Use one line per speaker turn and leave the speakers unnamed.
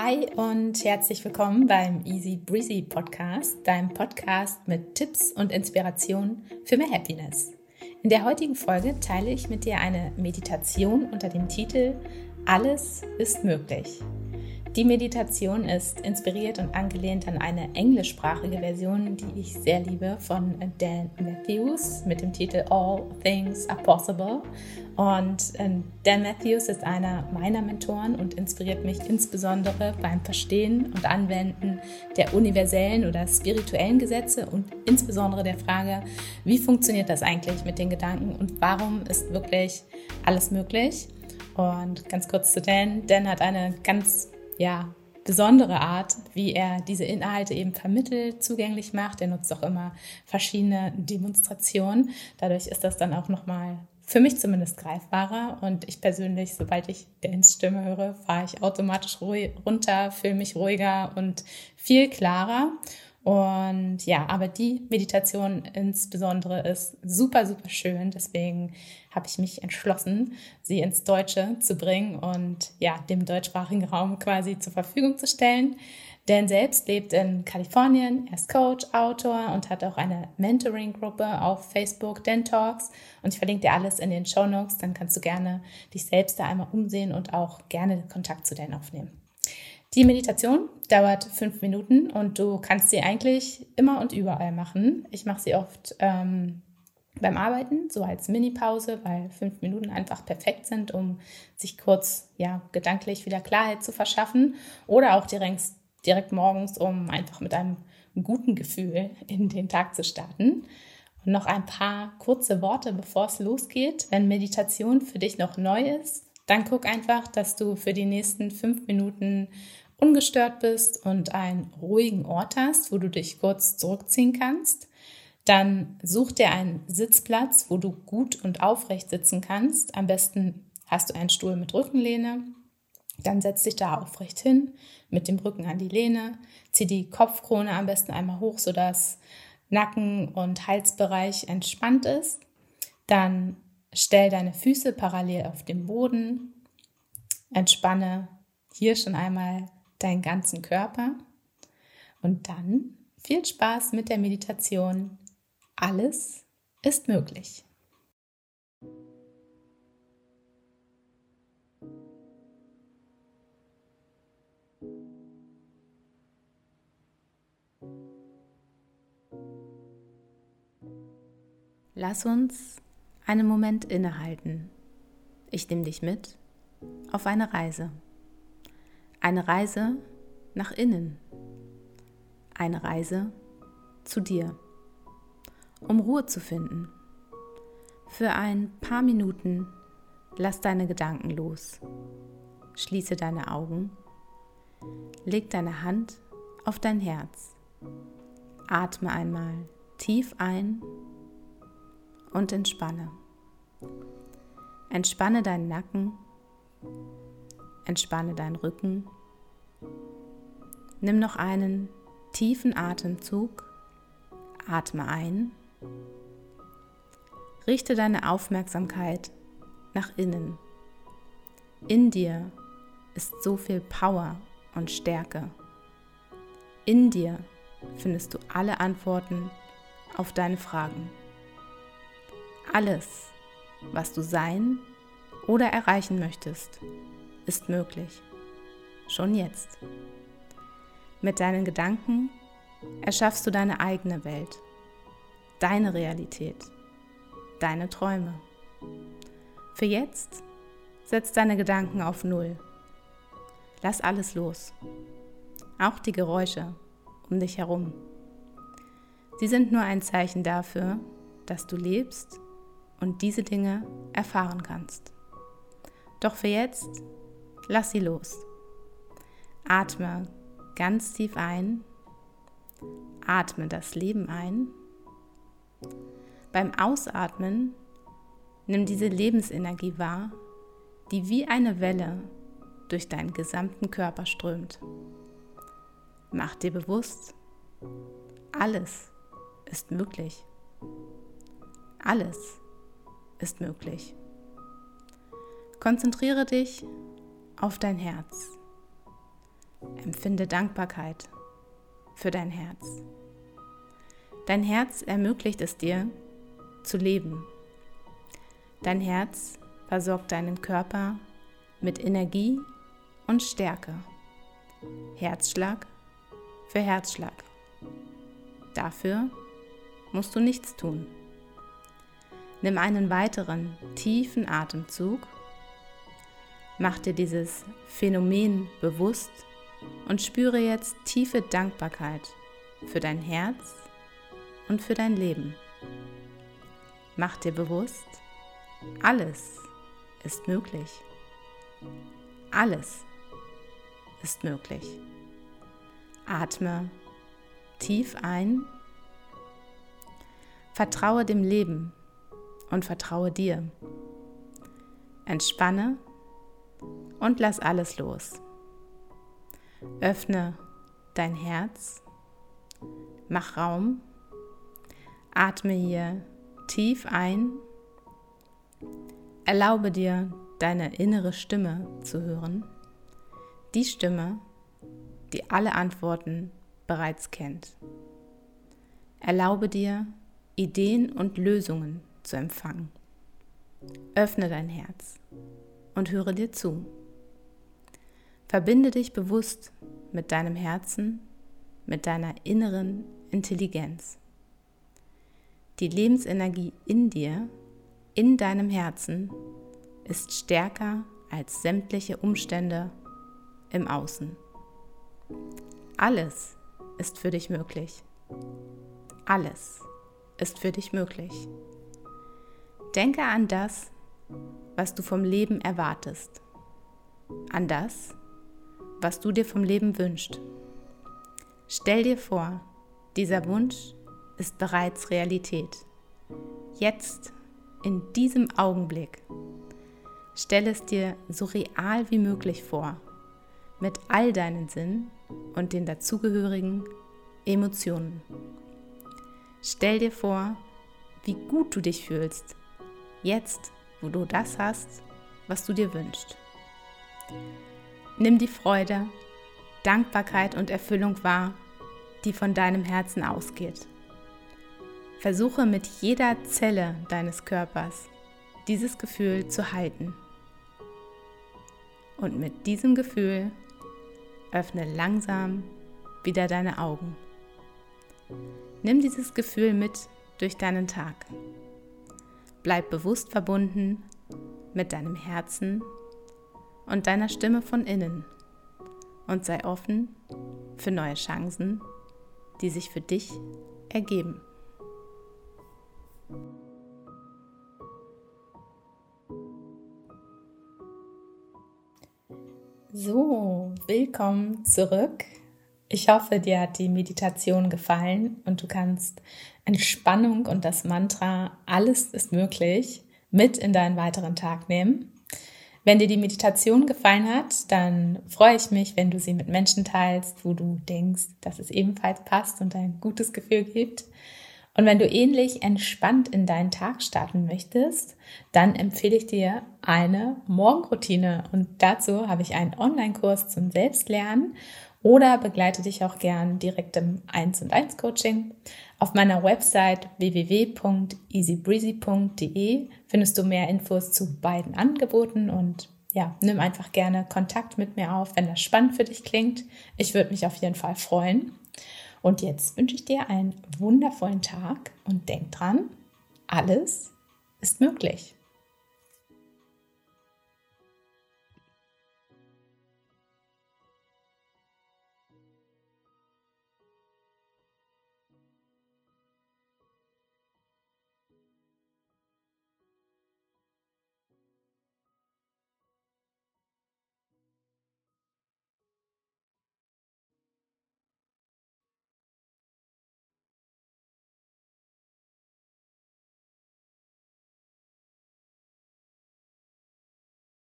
Hi und herzlich willkommen beim Easy Breezy Podcast, deinem Podcast mit Tipps und Inspirationen für mehr Happiness. In der heutigen Folge teile ich mit dir eine Meditation unter dem Titel Alles ist möglich. Die Meditation ist inspiriert und angelehnt an eine englischsprachige Version, die ich sehr liebe, von Dan Matthews mit dem Titel All Things Are Possible. Und ähm, Dan Matthews ist einer meiner Mentoren und inspiriert mich insbesondere beim Verstehen und Anwenden der universellen oder spirituellen Gesetze und insbesondere der Frage, wie funktioniert das eigentlich mit den Gedanken und warum ist wirklich alles möglich? Und ganz kurz zu Dan. Dan hat eine ganz ja, besondere Art, wie er diese Inhalte eben vermittelt, zugänglich macht. Er nutzt auch immer verschiedene Demonstrationen. Dadurch ist das dann auch nochmal für mich zumindest greifbarer. Und ich persönlich, sobald ich Dans Stimme höre, fahre ich automatisch runter, fühle mich ruhiger und viel klarer. Und ja, aber die Meditation insbesondere ist super, super schön. Deswegen habe ich mich entschlossen, sie ins Deutsche zu bringen und ja, dem deutschsprachigen Raum quasi zur Verfügung zu stellen. Dan selbst lebt in Kalifornien, er ist Coach, Autor und hat auch eine Mentoring-Gruppe auf Facebook, Dan Talks. Und ich verlinke dir alles in den Show Notes, dann kannst du gerne dich selbst da einmal umsehen und auch gerne Kontakt zu Dan aufnehmen. Die Meditation dauert fünf Minuten und du kannst sie eigentlich immer und überall machen. Ich mache sie oft ähm, beim Arbeiten, so als Mini-Pause, weil fünf Minuten einfach perfekt sind, um sich kurz ja, gedanklich wieder Klarheit zu verschaffen. Oder auch direkt, direkt morgens, um einfach mit einem guten Gefühl in den Tag zu starten. Und noch ein paar kurze Worte, bevor es losgeht. Wenn Meditation für dich noch neu ist, dann guck einfach, dass du für die nächsten fünf Minuten ungestört bist und einen ruhigen Ort hast, wo du dich kurz zurückziehen kannst. Dann such dir einen Sitzplatz, wo du gut und aufrecht sitzen kannst. Am besten hast du einen Stuhl mit Rückenlehne. Dann setz dich da aufrecht hin, mit dem Rücken an die Lehne. Zieh die Kopfkrone am besten einmal hoch, sodass Nacken- und Halsbereich entspannt ist. Dann Stell deine Füße parallel auf dem Boden. Entspanne hier schon einmal deinen ganzen Körper. Und dann viel Spaß mit der Meditation. Alles ist möglich. Lass uns einen Moment innehalten. Ich nehme dich mit auf eine Reise. Eine Reise nach innen. Eine Reise zu dir, um Ruhe zu finden. Für ein paar Minuten lass deine Gedanken los. Schließe deine Augen. Leg deine Hand auf dein Herz. Atme einmal tief ein und entspanne. Entspanne deinen Nacken, entspanne deinen Rücken. Nimm noch einen tiefen Atemzug, atme ein, richte deine Aufmerksamkeit nach innen. In dir ist so viel Power und Stärke. In dir findest du alle Antworten auf deine Fragen. Alles, was du sein oder erreichen möchtest, ist möglich. Schon jetzt. Mit deinen Gedanken erschaffst du deine eigene Welt, deine Realität, deine Träume. Für jetzt setz deine Gedanken auf Null. Lass alles los, auch die Geräusche um dich herum. Sie sind nur ein Zeichen dafür, dass du lebst und diese Dinge erfahren kannst. Doch für jetzt, lass sie los. Atme ganz tief ein. Atme das Leben ein. Beim Ausatmen nimm diese Lebensenergie wahr, die wie eine Welle durch deinen gesamten Körper strömt. Mach dir bewusst, alles ist möglich. Alles ist möglich. Konzentriere dich auf dein Herz. empfinde Dankbarkeit für dein Herz. Dein Herz ermöglicht es dir zu leben. Dein Herz versorgt deinen Körper mit Energie und Stärke. Herzschlag für Herzschlag. Dafür musst du nichts tun. Nimm einen weiteren tiefen Atemzug, mach dir dieses Phänomen bewusst und spüre jetzt tiefe Dankbarkeit für dein Herz und für dein Leben. Mach dir bewusst, alles ist möglich. Alles ist möglich. Atme tief ein. Vertraue dem Leben und vertraue dir. Entspanne und lass alles los. Öffne dein Herz, mach Raum, atme hier tief ein, erlaube dir deine innere Stimme zu hören, die Stimme, die alle Antworten bereits kennt. Erlaube dir, Ideen und Lösungen zu empfangen. Öffne dein Herz und höre dir zu. Verbinde dich bewusst mit deinem Herzen, mit deiner inneren Intelligenz. Die Lebensenergie in dir, in deinem Herzen, ist stärker als sämtliche Umstände im Außen. Alles ist für dich möglich. Alles ist für dich möglich. Denke an das, was du vom Leben erwartest. An das, was du dir vom Leben wünschst. Stell dir vor, dieser Wunsch ist bereits Realität. Jetzt, in diesem Augenblick. Stell es dir so real wie möglich vor, mit all deinen Sinnen und den dazugehörigen Emotionen. Stell dir vor, wie gut du dich fühlst, jetzt, wo du das hast, was du dir wünschst. Nimm die Freude, Dankbarkeit und Erfüllung wahr, die von deinem Herzen ausgeht. Versuche mit jeder Zelle deines Körpers dieses Gefühl zu halten. Und mit diesem Gefühl öffne langsam wieder deine Augen. Nimm dieses Gefühl mit durch deinen Tag. Bleib bewusst verbunden mit deinem Herzen und deiner Stimme von innen und sei offen für neue Chancen, die sich für dich ergeben. So, willkommen zurück. Ich hoffe, dir hat die Meditation gefallen und du kannst Entspannung und das Mantra Alles ist möglich mit in deinen weiteren Tag nehmen. Wenn dir die Meditation gefallen hat, dann freue ich mich, wenn du sie mit Menschen teilst, wo du denkst, dass es ebenfalls passt und ein gutes Gefühl gibt. Und wenn du ähnlich entspannt in deinen Tag starten möchtest, dann empfehle ich dir eine Morgenroutine. Und dazu habe ich einen Online-Kurs zum Selbstlernen oder begleite dich auch gern direkt im 1 und 1 Coaching. Auf meiner Website www.easybreezy.de findest du mehr Infos zu beiden Angeboten und ja, nimm einfach gerne Kontakt mit mir auf, wenn das spannend für dich klingt. Ich würde mich auf jeden Fall freuen. Und jetzt wünsche ich dir einen wundervollen Tag und denk dran, alles ist möglich.